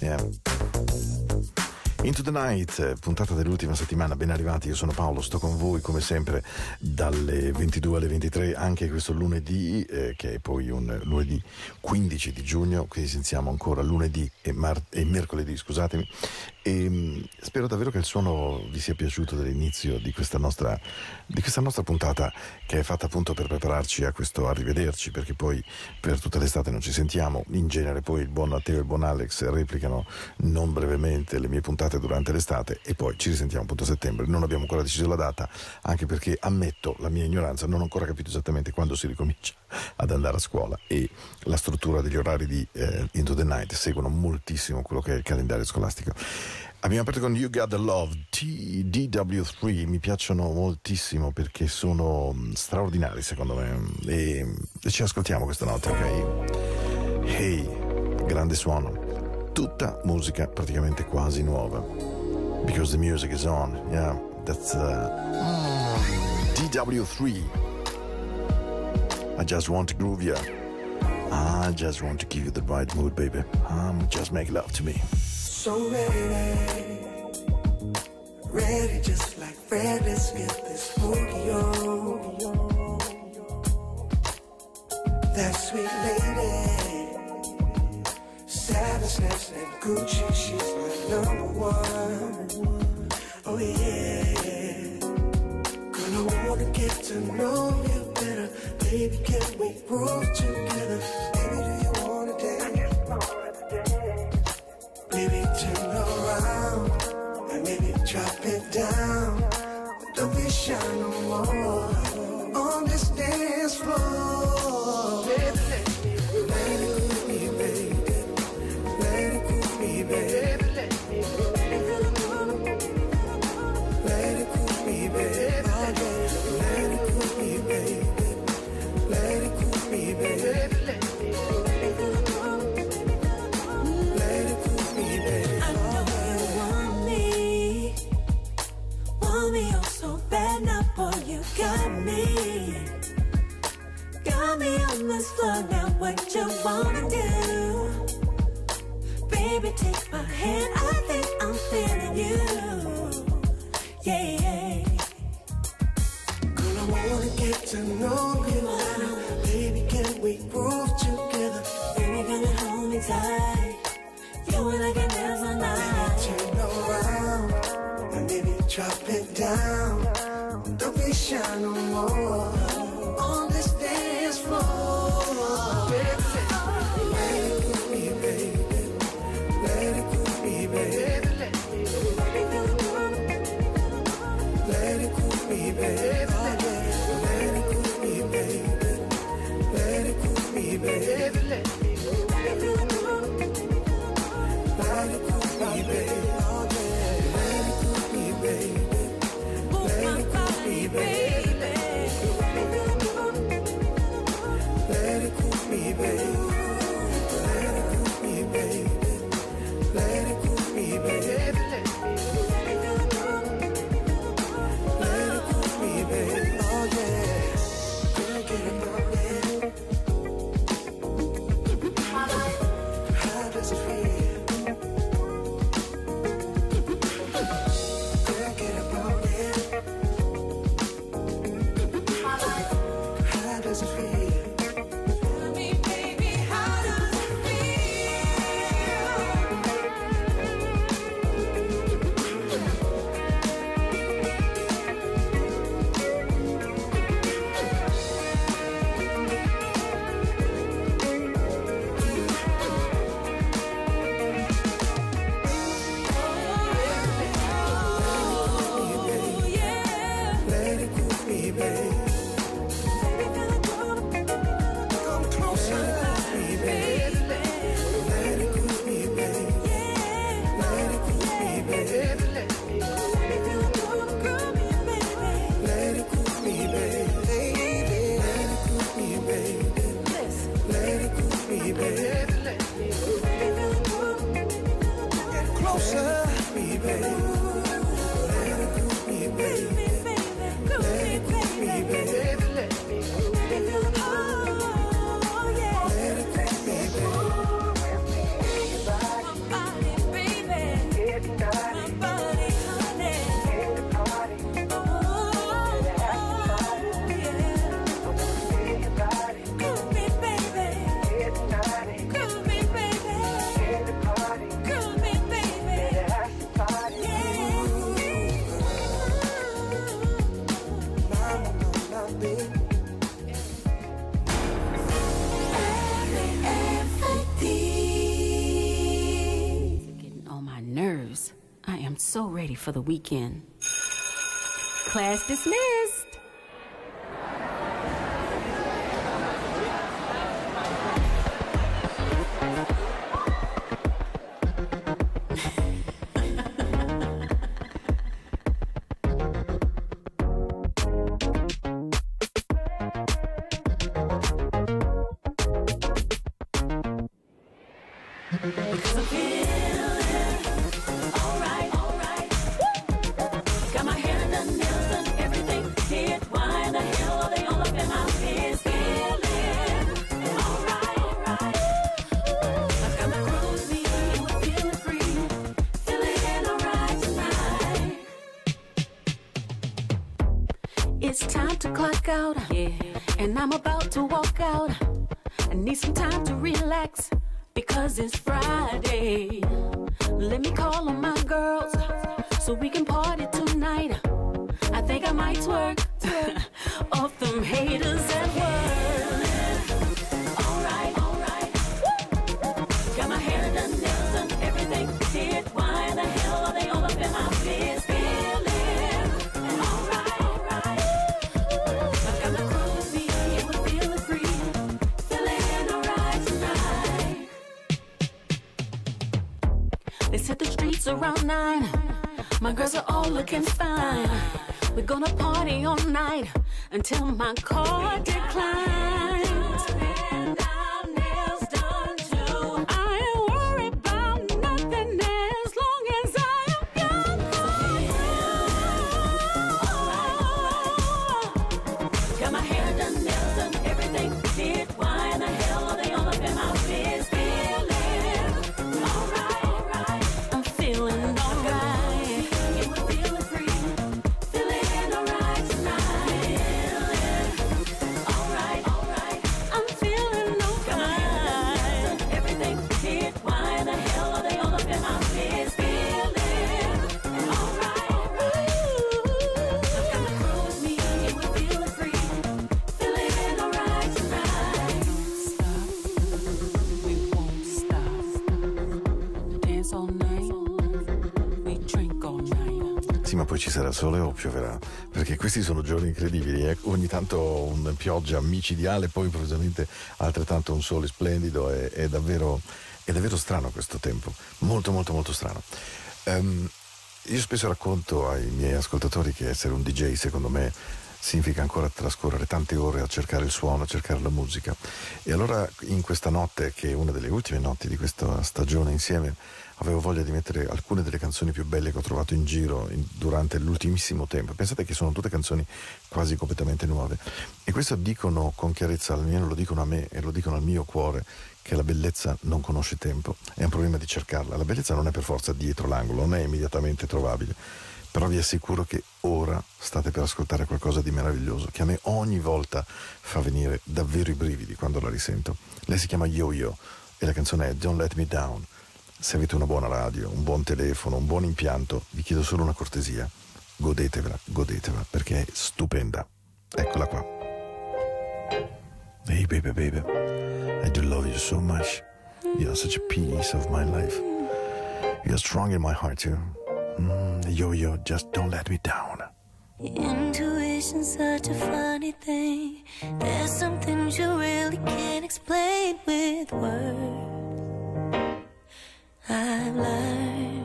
Yeah. Into the Night, puntata dell'ultima settimana, ben arrivati, io sono Paolo, sto con voi come sempre dalle 22 alle 23, anche questo lunedì, eh, che è poi un lunedì 15 di giugno, quindi iniziamo ancora lunedì e, mar- e mercoledì, scusatemi, e mh, spero davvero che il suono vi sia piaciuto dall'inizio di questa, nostra, di questa nostra puntata che è fatta appunto per prepararci a questo arrivederci, perché poi per tutta l'estate non ci sentiamo, in genere poi il buon Matteo e il buon Alex replicano non brevemente le mie puntate durante l'estate e poi ci risentiamo appunto a settembre. Non abbiamo ancora deciso la data, anche perché ammetto la mia ignoranza, non ho ancora capito esattamente quando si ricomincia ad andare a scuola e la struttura degli orari di eh, Into the Night seguono moltissimo quello che è il calendario scolastico. Abbiamo aperto con You Got the Love, T- DW3, mi piacciono moltissimo perché sono straordinari secondo me e, e ci ascoltiamo questa notte, ok? Hey, grande suono tutta musica praticamente quasi nuova. Because the music is on, yeah, that's uh, DW3. I just want to groove ya. I just want to give you the right mood, baby. Um, just make love to me. So ready, ready just like Fred. Let's get this boogie on. That sweet lady. Savage and Gucci, she's my number one. Oh yeah. Girl, I wanna get to know you better. Baby, can we groove together? Drop it down. Don't be shy no more on this dance floor. Got me, got me on this floor. Now, what you wanna do? Baby, take my hand. I think I'm feeling you. Yeah. yeah. Girl, I wanna get to know you better. Baby, can we groove together? Baby, gonna hold me tight. You and I can dance all night. Turn around and maybe drop it down. Don't for the weekend. Class dismissed. It's time to clock out. Uh, yeah. And I'm about to walk out. Uh, I need some time to relax because it's Friday. Let me call on my girls uh, so we can party tonight. I think I might twerk, off them haters at work. around nine. My girls are all looking fine. We're gonna party all night until my car declines. Pioverà, perché questi sono giorni incredibili, eh? ogni tanto una pioggia micidiale, poi improvvisamente altrettanto un sole splendido, è, è, davvero, è davvero, strano questo tempo, molto molto molto strano. Um, io spesso racconto ai miei ascoltatori che essere un DJ secondo me significa ancora trascorrere tante ore a cercare il suono, a cercare la musica. E allora in questa notte, che è una delle ultime notti di questa stagione insieme, avevo voglia di mettere alcune delle canzoni più belle che ho trovato in giro in, durante l'ultimissimo tempo. Pensate che sono tutte canzoni quasi completamente nuove. E questo dicono con chiarezza, almeno lo dicono a me e lo dicono al mio cuore, che la bellezza non conosce tempo, è un problema di cercarla. La bellezza non è per forza dietro l'angolo, non è immediatamente trovabile. Però vi assicuro che ora state per ascoltare qualcosa di meraviglioso che a me ogni volta fa venire davvero i brividi quando la risento. Lei si chiama Yo-Yo e la canzone è Don't Let Me Down. Se avete una buona radio, un buon telefono, un buon impianto, vi chiedo solo una cortesia. Godetevela, godetevela, perché è stupenda. Eccola qua. Hey baby baby, I do love you so much. You're such a piece of my life. You're strong in my heart too. Mm, yo yo, just don't let me down. Intuition's such a funny thing. There's some things you really can't explain with words. I've learned.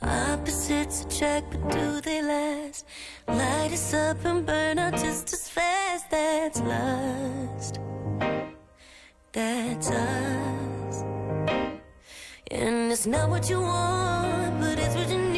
Opposites attract, but do they last? Light us up and burn out just as fast. That's lust. That's us. And it's not what you want, but it's what you need.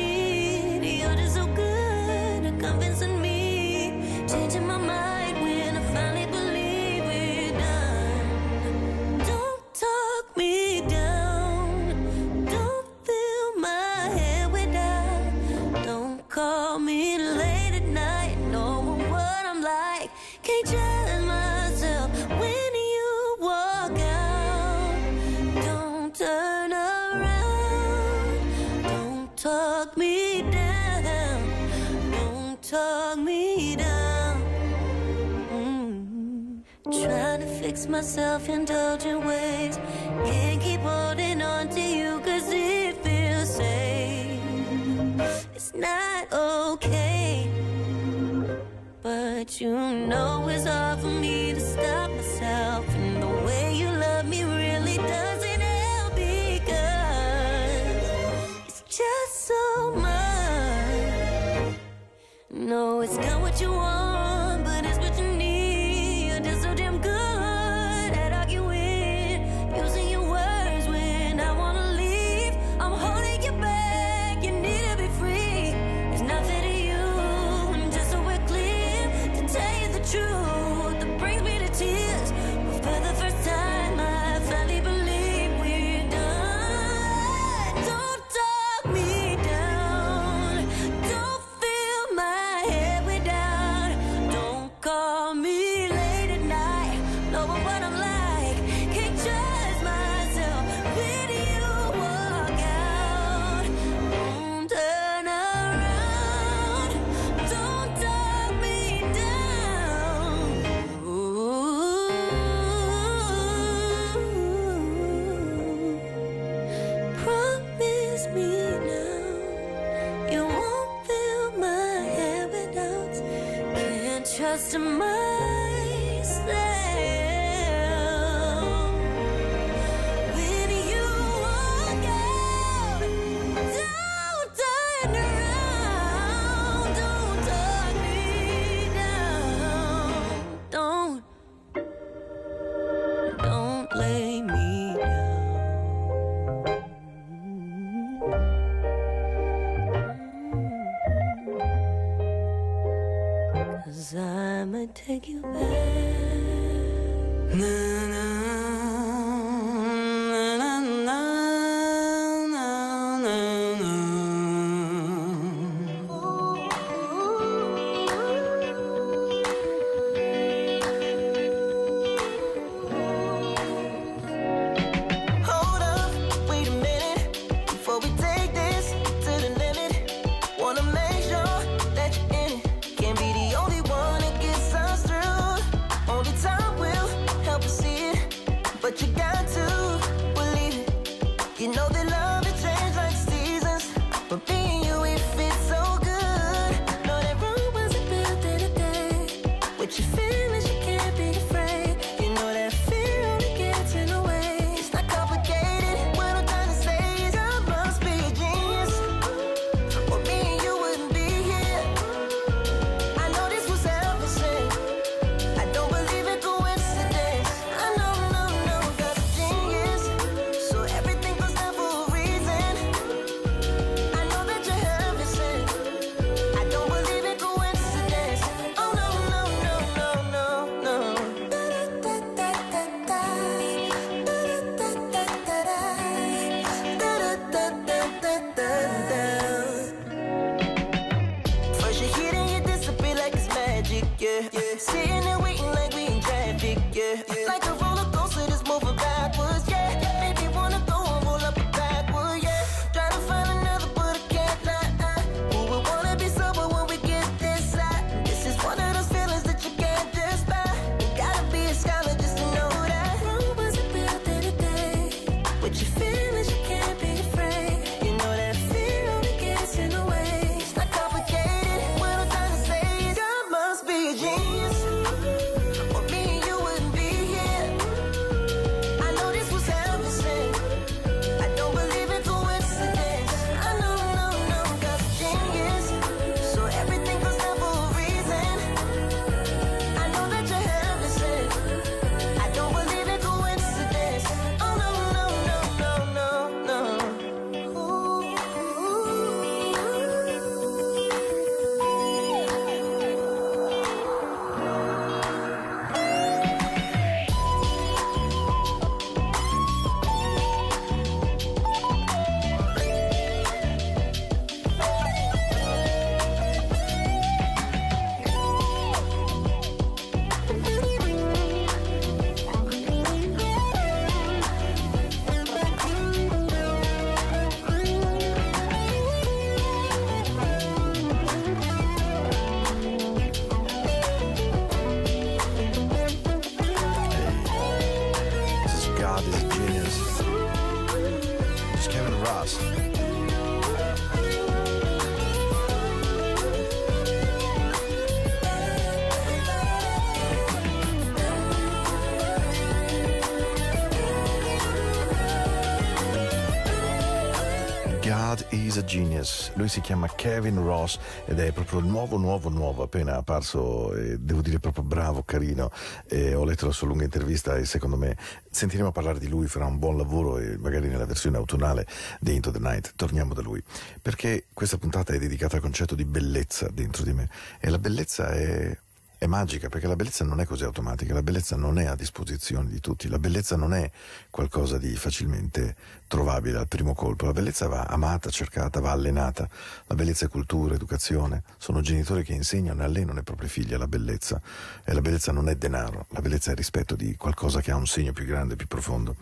customer. Is a Genius. Lui si chiama Kevin Ross ed è proprio il nuovo, nuovo, nuovo, appena apparso, eh, devo dire proprio bravo, carino. Eh, ho letto la sua lunga intervista e secondo me sentiremo parlare di lui, farà un buon lavoro e magari nella versione autunnale di Into the Night torniamo da lui. Perché questa puntata è dedicata al concetto di bellezza dentro di me e la bellezza è è magica perché la bellezza non è così automatica, la bellezza non è a disposizione di tutti, la bellezza non è qualcosa di facilmente trovabile al primo colpo, la bellezza va amata, cercata, va allenata, la bellezza è cultura, educazione, sono genitori che insegnano e allenano ai propri figli la bellezza. E la bellezza non è denaro, la bellezza è il rispetto di qualcosa che ha un segno più grande, più profondo.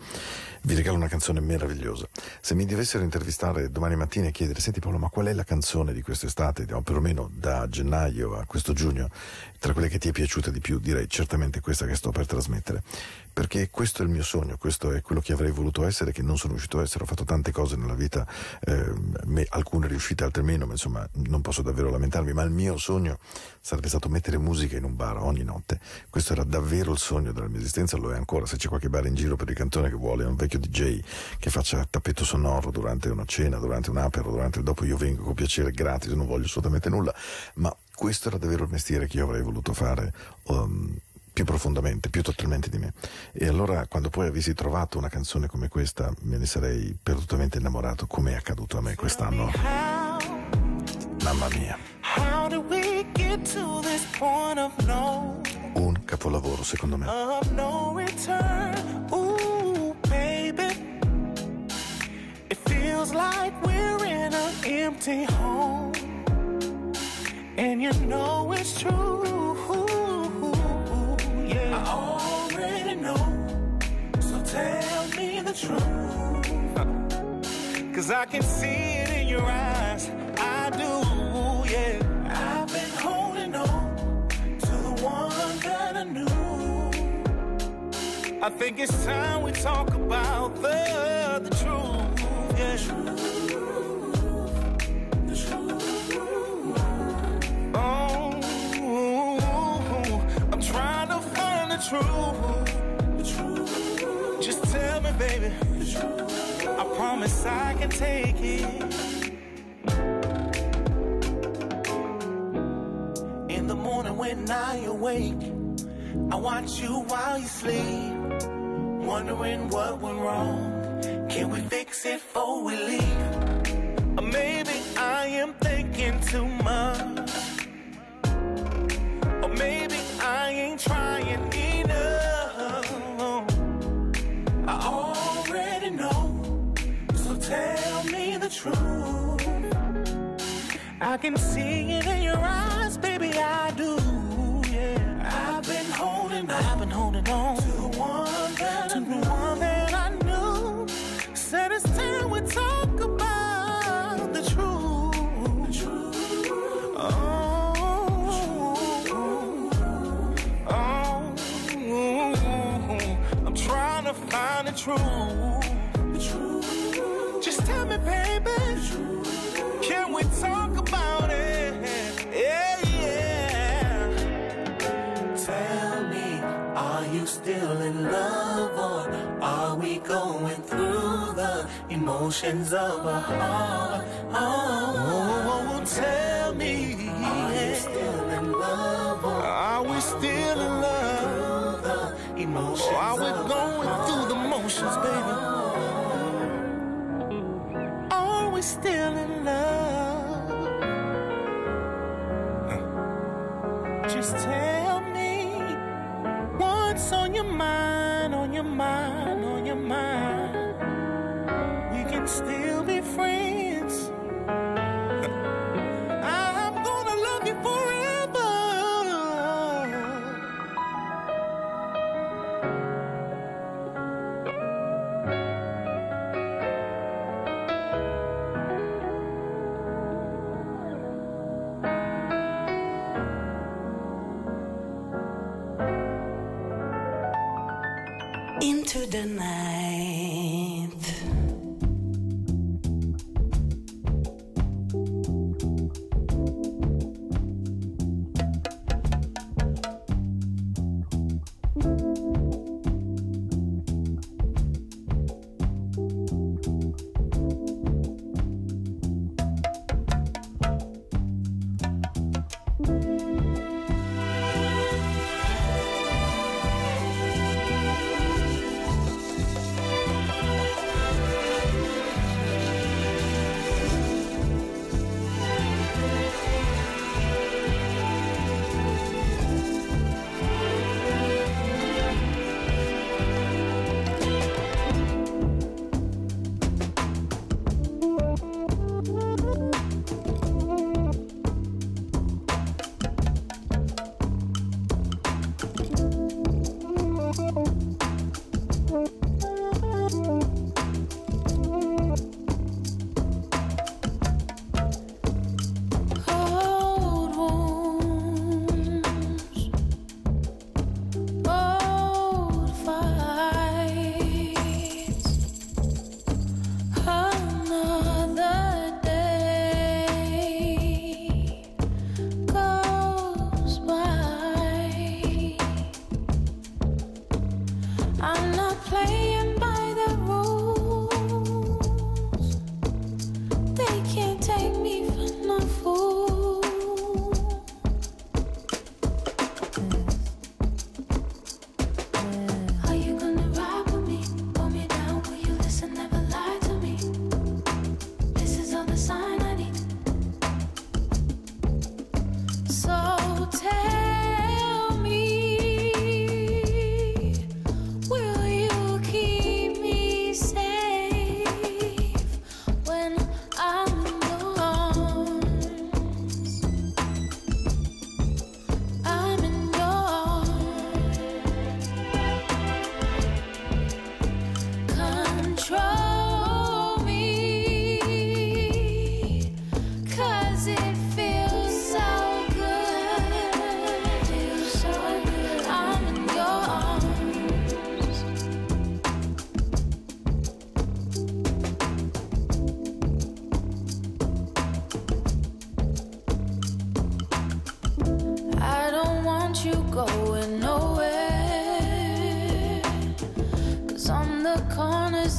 Vi regalo una canzone meravigliosa. Se mi dovessero intervistare domani mattina e chiedere, senti Paolo, ma qual è la canzone di quest'estate, o perlomeno da gennaio a questo giugno, tra quelle che ti è piaciuta di più, direi certamente questa che sto per trasmettere perché questo è il mio sogno, questo è quello che avrei voluto essere, che non sono riuscito a essere. Ho fatto tante cose nella vita, eh, me, alcune riuscite, altre meno, ma insomma non posso davvero lamentarmi, ma il mio sogno sarebbe stato mettere musica in un bar ogni notte. Questo era davvero il sogno della mia esistenza, lo è ancora. Se c'è qualche bar in giro per il cantone che vuole un vecchio DJ che faccia tappeto sonoro durante una cena, durante un apero, durante il dopo io vengo con piacere gratis, non voglio assolutamente nulla, ma questo era davvero il mestiere che io avrei voluto fare. Um, più profondamente, più totalmente di me. E allora quando poi avessi trovato una canzone come questa me ne sarei perdutamente innamorato, come è accaduto a me quest'anno. Mamma mia. Un capolavoro secondo me. No Ooh, baby. It feels like we're in an empty home. And you know it's true. I already know, so tell me the truth. Cause I can see it in your eyes, I do, yeah. I've been holding on to the one that I knew. I think it's time we talk about the, the truth, yeah. The truth. Truth. Just tell me, baby. I promise I can take it. In the morning when I awake, I watch you while you sleep. Wondering what went wrong. Can we fix it before we leave? I can see it emotions of a heart? Oh, tell me, are you still in love are we still in love? Emotions. Or oh, are we going through the motions, baby? Are we still in love? Just tell me what's on your mind, on your mind,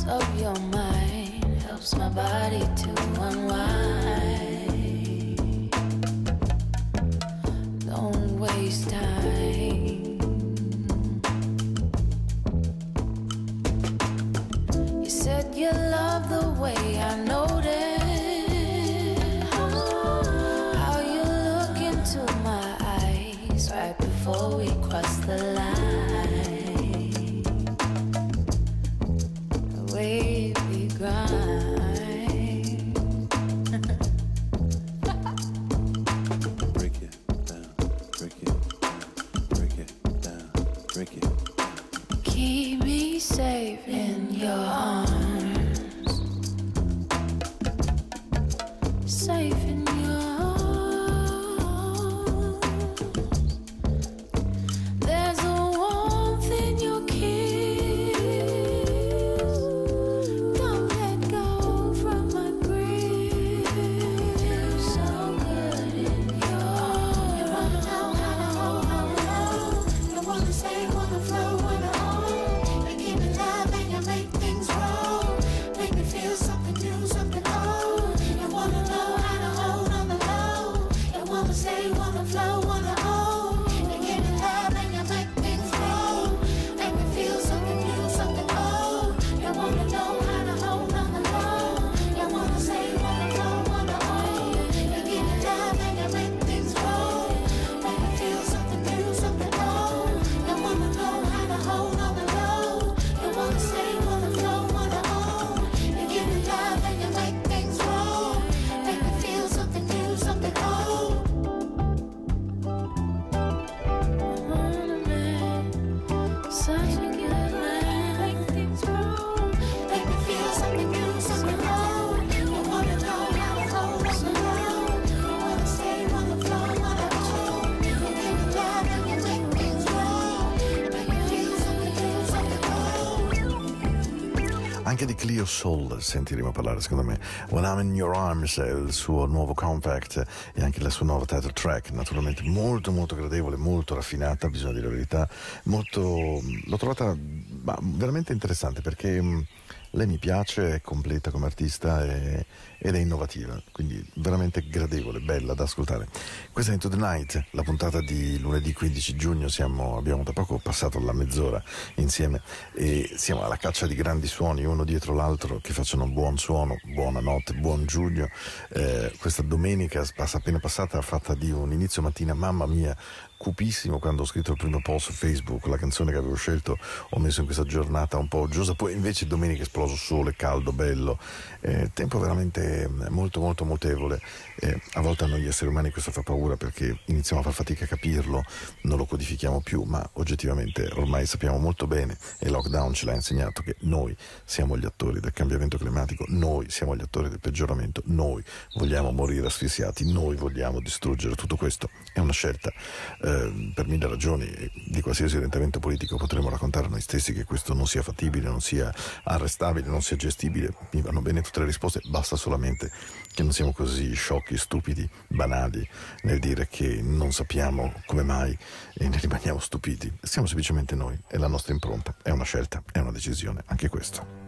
of your mind helps my body to unwind. Clio Soul sentiremo parlare, secondo me. When I'm in Your Arms è il suo nuovo compact e anche la sua nuova title track, naturalmente molto molto gradevole, molto raffinata, bisogna dire la verità. Molto, l'ho trovata veramente interessante perché lei mi piace, è completa come artista e, ed è innovativa, quindi veramente gradevole, bella da ascoltare. Questa è Into the Night, la puntata di lunedì 15 giugno, siamo, abbiamo da poco passato la mezz'ora insieme e siamo alla caccia di grandi suoni, uno dietro l'altro, che facciano buon suono, buonanotte, buon giugno. Eh, questa domenica appena passata fatta di un inizio mattina, mamma mia, cupissimo quando ho scritto il primo post su Facebook, la canzone che avevo scelto ho messo in questa giornata un po' uggiosa, poi invece domenica è esploso sole, caldo, bello, eh, tempo veramente molto molto mutevole, eh, a volte a noi esseri umani questo fa paura perché iniziamo a far fatica a capirlo, non lo codifichiamo più, ma oggettivamente ormai sappiamo molto bene e lockdown ce l'ha insegnato che noi siamo gli attori del cambiamento climatico, noi siamo gli attori del peggioramento, noi vogliamo morire asfissiati, noi vogliamo distruggere tutto questo, è una scelta. Eh, eh, per mille ragioni di qualsiasi orientamento politico potremmo raccontare a noi stessi che questo non sia fattibile, non sia arrestabile, non sia gestibile. Mi vanno bene tutte le risposte, basta solamente che non siamo così sciocchi, stupidi, banali nel dire che non sappiamo come mai e ne rimaniamo stupiti. Siamo semplicemente noi, è la nostra impronta, è una scelta, è una decisione, anche questo.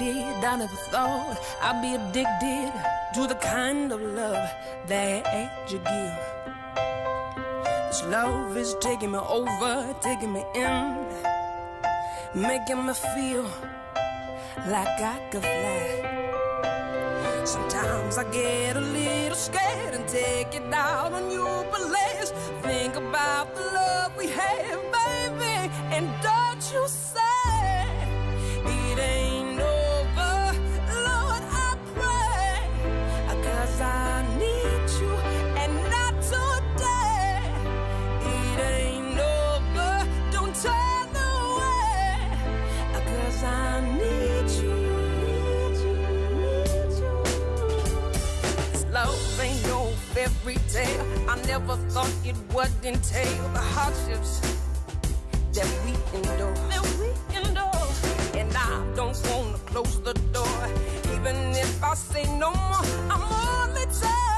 Predicted. I never thought I'd be addicted to the kind of love that you give. This love is taking me over, taking me in, making me feel like I could fly. Sometimes I get a little scared and take it out on you, but let's think about the love we have, baby, and don't you say fairy. I never thought it would entail the hardships that we endure. That we endure. And I don't wanna close the door. Even if I say no more, I'm only tough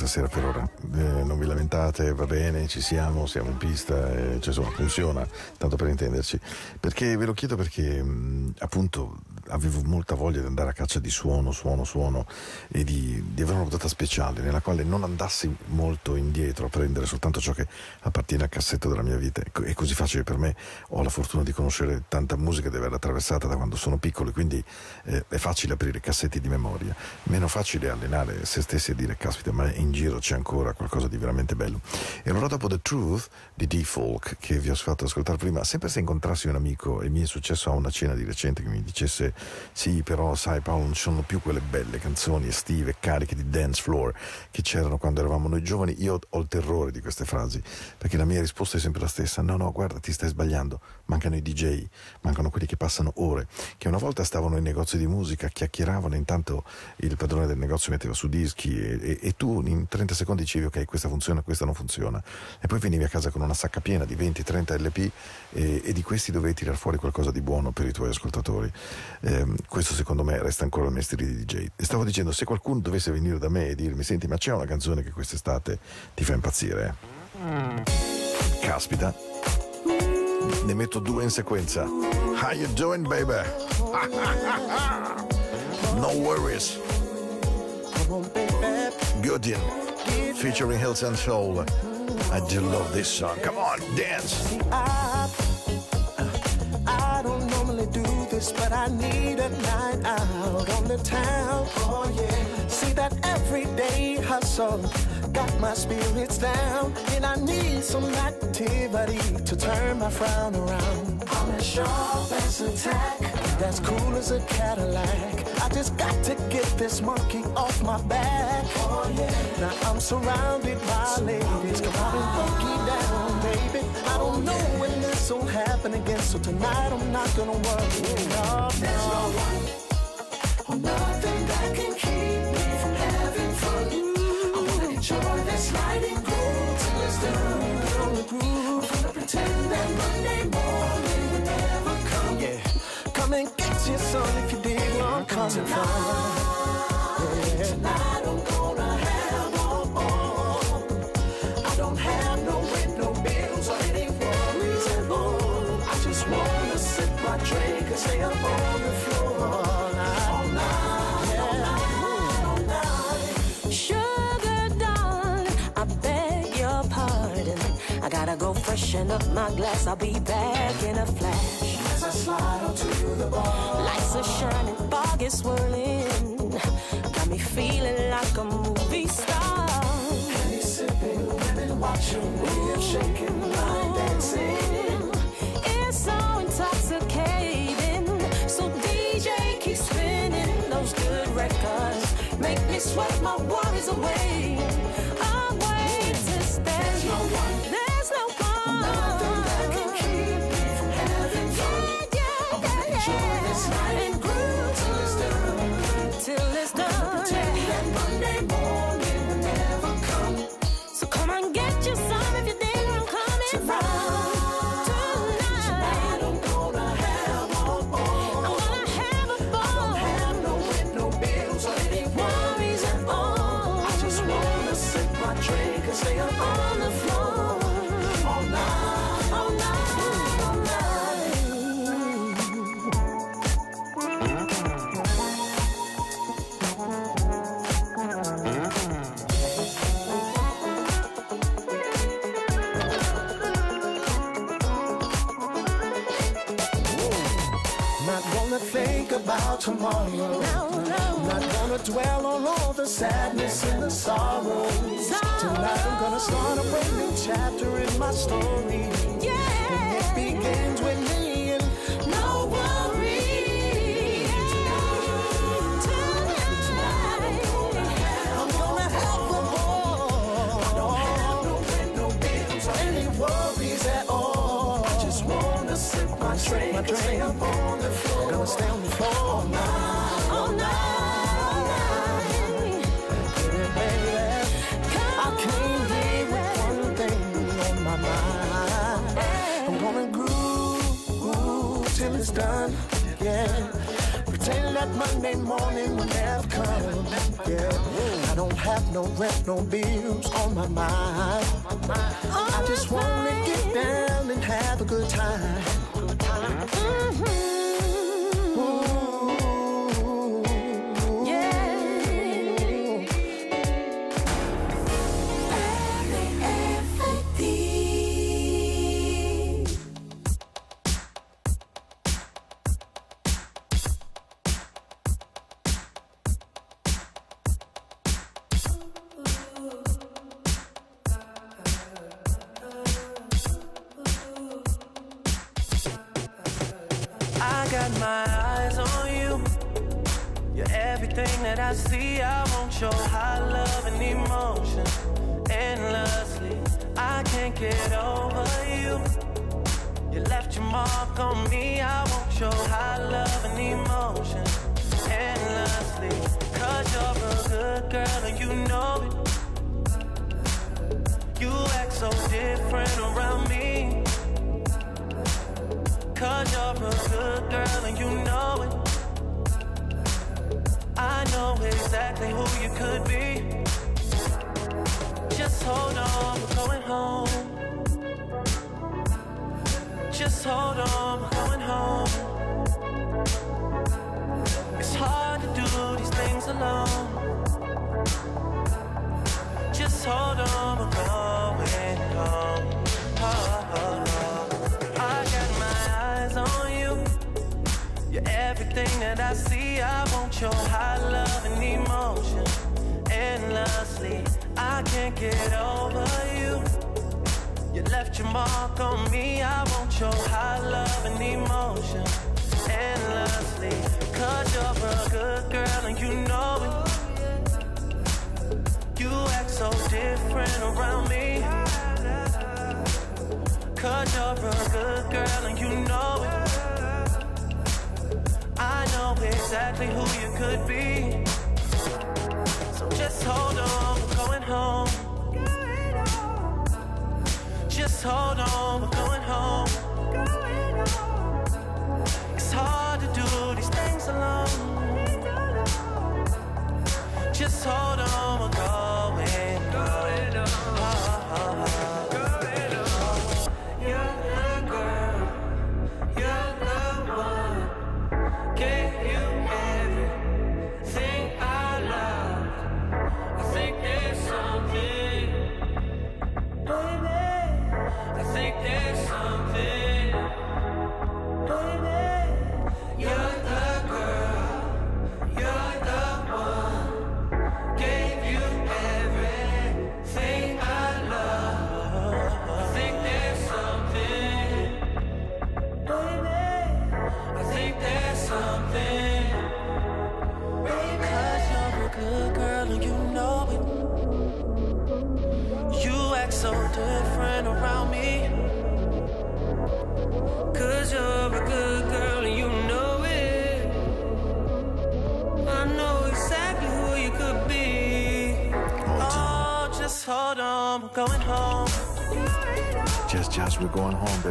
musica di questa sera per ora? Eh, non vi lamentate, va bene, ci siamo, siamo in pista, eh, cioè insomma funziona, tanto per intenderci. Perché ve lo chiedo perché mh, appunto avevo molta voglia di andare a caccia di suono, suono, suono e di, di avere una puntata speciale nella quale non andassi molto indietro a prendere soltanto ciò che appartiene al cassetto della mia vita. Ecco, È così facile per me, ho la fortuna di conoscere tanta musica, di averla attraversata da quando sono piccolo, quindi eh, è facile aprire cassetti di memoria, meno facile allenare se stessi e dire caspita ma in giro c'è ancora qualcosa di veramente bello. E allora dopo The Truth di D-Folk che vi ho fatto ascoltare prima, sempre se incontrassi un amico e mi è successo a una cena di recente che mi dicesse sì però sai Paolo non ci sono più quelle belle canzoni estive, cariche di dance floor che c'erano quando eravamo noi giovani, io ho il terrore di queste frasi perché la mia risposta è sempre la stessa, no no guarda ti stai sbagliando, mancano i DJ, mancano quelli che passano ore, che una volta stavano in negozi di musica, chiacchieravano, intanto il padrone del negozio metteva su dischi e, e- e tu in 30 secondi dicevi ok questa funziona, questa non funziona e poi venivi a casa con una sacca piena di 20-30 LP e, e di questi dovevi tirar fuori qualcosa di buono per i tuoi ascoltatori. Ehm, questo secondo me resta ancora il mestiere di DJ. E stavo dicendo, se qualcuno dovesse venire da me e dirmi senti ma c'è una canzone che quest'estate ti fa impazzire? Caspita, ne metto due in sequenza. How you doing, baby? no worries. Goodin, featuring Hills and Soul. I do love this song. Come on, dance. This, but I need a night out on the town. Oh yeah. See that everyday hustle got my spirits down, and I need some activity to turn my frown around. I'm as sharp as a tack, that's cool as a Cadillac. I just got to get this monkey off my back. Oh yeah. Now I'm surrounded by ladies. Come on and funky down, baby. I don't know will happen again, so tonight I'm not gonna worry. No, There's no one or nothing that can keep me from having fun. I wanna enjoy this night and groove till it's done. I'm gonna pretend that Monday morning will never come. Yeah, come and get your son if you dig where I'm coming from. Yeah. Tonight gotta go freshen up my glass. I'll be back in a flash. As I slide onto the bar. Lights are shining, fog is swirling. Got me feeling like a movie star. Honey sipping, women watching and shaking, line dancing. Sweat my worries away. I'm way to stand. There's no one. Tomorrow. No, no. Not gonna dwell on all the sadness and the sorrows. Tonight I'm gonna start a brand new chapter in my story. Drink, my drink. on the floor. Gonna stay on the floor all night, All night, all night. I on, here with one thing on my mind. I'm gonna groove till it's done. Yeah. Pretend that Monday morning will never come. Yeah. I don't have no rent, no bills on my mind. I just wanna get down and have a good time. Mm-hmm. That I see. I want your high love and emotion endlessly. I can't get over you. You left your mark on me. I want your high love and emotion endlessly. Cause you're a good girl and you know it. You act so different around me. Cause you're a good girl and you know it. I know exactly who you could be. Just hold on, we're going home. Just hold on, we're going home. It's hard to do these things alone. Just hold on, we're going home. Oh, oh, oh. I got my eyes on you. You're everything that I see. I want your high love and emotion endlessly. I can't get over you. You left your mark on me. I want your high love and emotion endlessly. Cause you're a good girl and you know it. You act so different around me. Cause you're a good girl and you know it. Know exactly who you could be. So just hold on, we're going home. Just hold on, we're going home. It's hard to do these things alone. Just hold on, we're going home. Ah, ah, ah.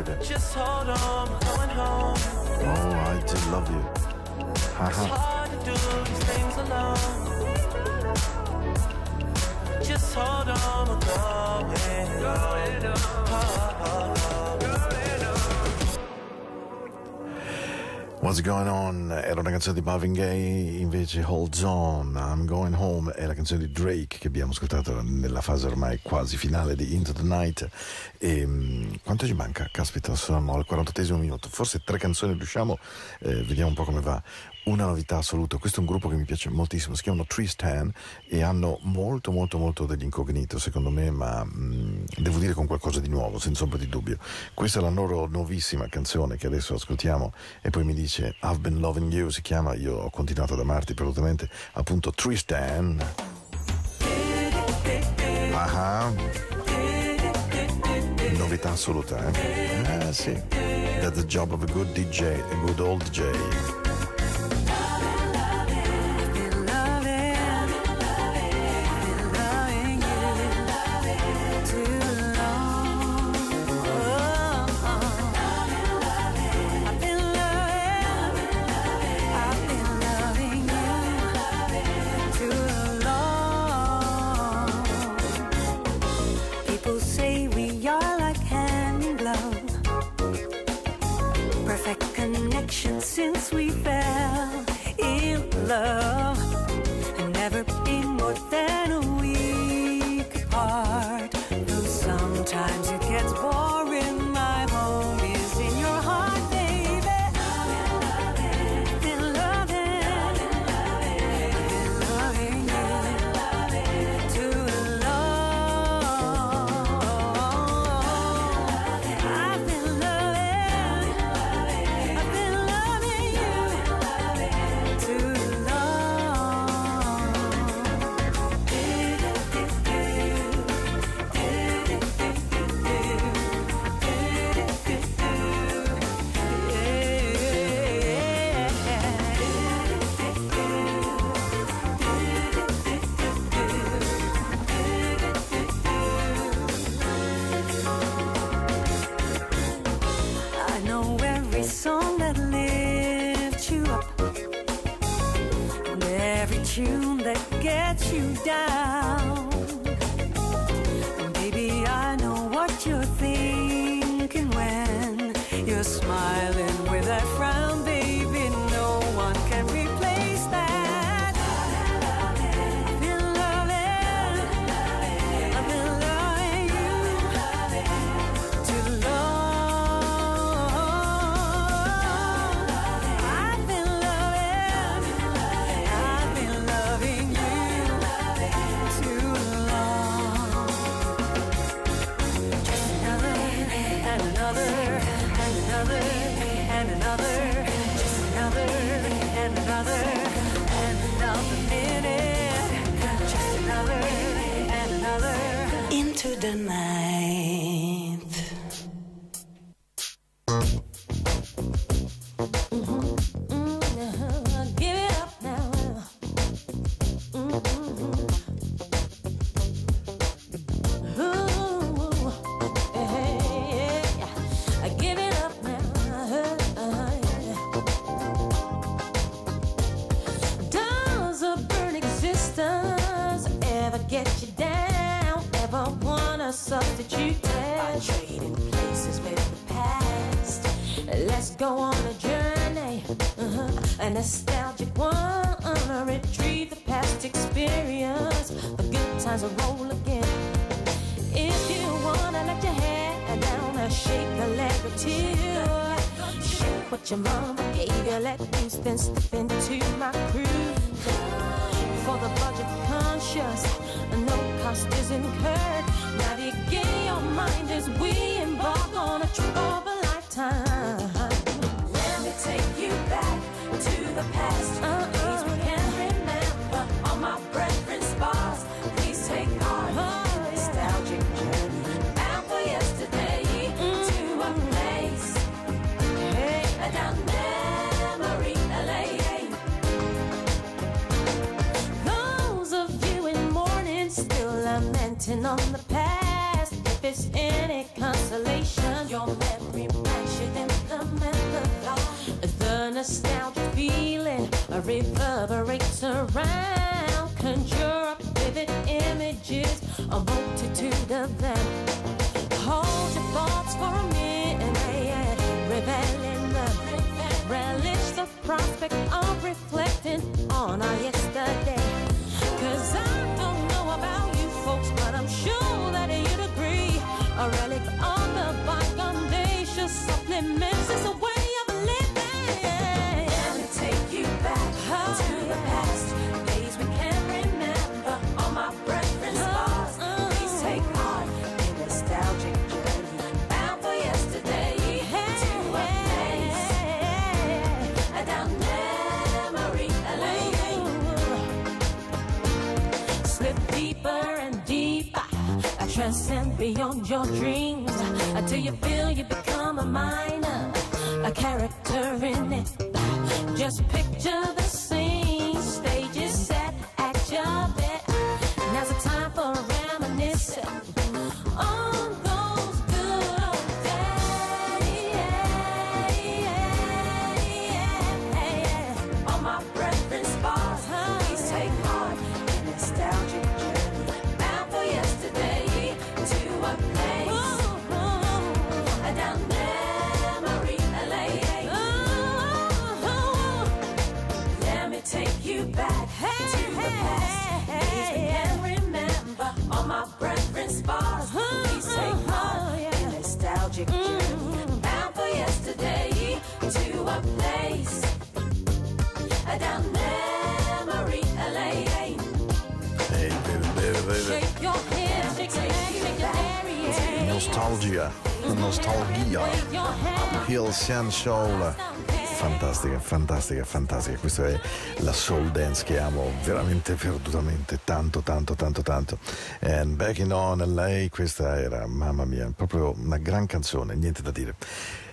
Going baby. Just hold on, going home. Oh, I do love you. It's Haha. hard to do these things alone. Just hold on, we're going home. Oh, oh, oh. What's Going On era una canzone di Marvin Gaye, invece Hold On, I'm Going Home è la canzone di Drake che abbiamo ascoltato nella fase ormai quasi finale di Into the Night. E, mm, quanto ci manca? Caspita, sono al 48 minuto, forse tre canzoni riusciamo, eh, vediamo un po' come va. Una novità assoluta, questo è un gruppo che mi piace moltissimo, si chiamano Tristan e hanno molto molto molto degli incognito secondo me, ma mm, devo dire con qualcosa di nuovo, senza ombra di dubbio. Questa è la loro nuovissima canzone che adesso ascoltiamo e poi mi dice I've been loving you, si chiama, io ho continuato ad amarti assolutamente, appunto Tristan. Ah, novità assoluta, eh? Eh sì, that's the job of a good DJ, a good old DJ. to tonight. Transcend beyond your dreams. Until you And Soul. Fantastica, fantastica, fantastica. Questa è la soul dance che amo veramente perdutamente, tanto, tanto, tanto, tanto. And Back in On LA, questa era, mamma mia, proprio una gran canzone, niente da dire.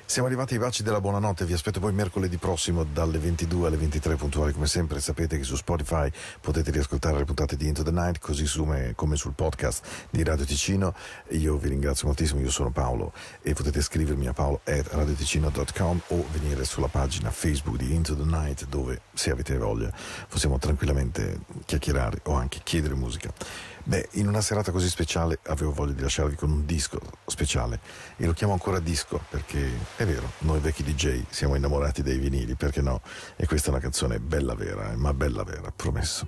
Siamo arrivati ai baci della buonanotte, vi aspetto poi mercoledì prossimo dalle 22 alle 23 puntuali come sempre, sapete che su Spotify potete riascoltare le puntate di Into the Night così come, sul podcast di Radio Ticino. Io vi ringrazio moltissimo, io sono Paolo e potete scrivermi a paolo.radioticino.com o venire sulla pagina Facebook di Into the Night dove se avete voglia possiamo tranquillamente chiacchierare o anche chiedere musica. Beh, in una serata così speciale avevo voglia di lasciarvi con un disco speciale e lo chiamo ancora disco perché è vero, noi vecchi DJ siamo innamorati dei vinili, perché no? E questa è una canzone bella vera, eh, ma bella vera, promesso.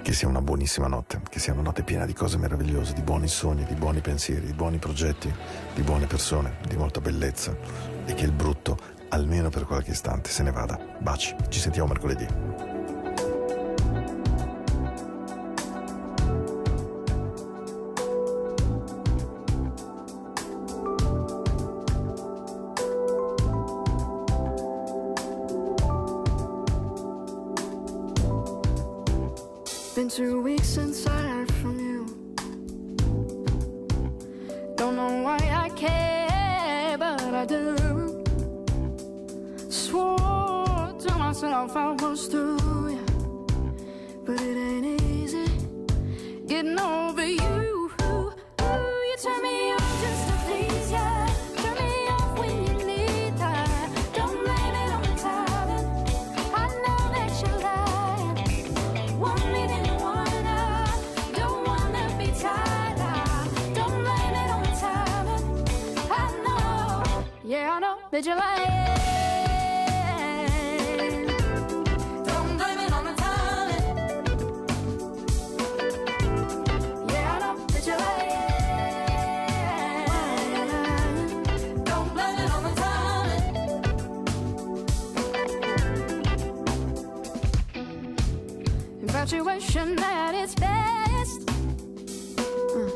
Che sia una buonissima notte, che sia una notte piena di cose meravigliose, di buoni sogni, di buoni pensieri, di buoni progetti, di buone persone, di molta bellezza e che il brutto, almeno per qualche istante, se ne vada. Baci, ci sentiamo mercoledì. Been two weeks since I heard from you. Don't know why I care, but I do. Swore to myself I was through, Infatuation at its best. Uh,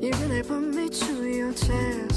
you really put me to your test.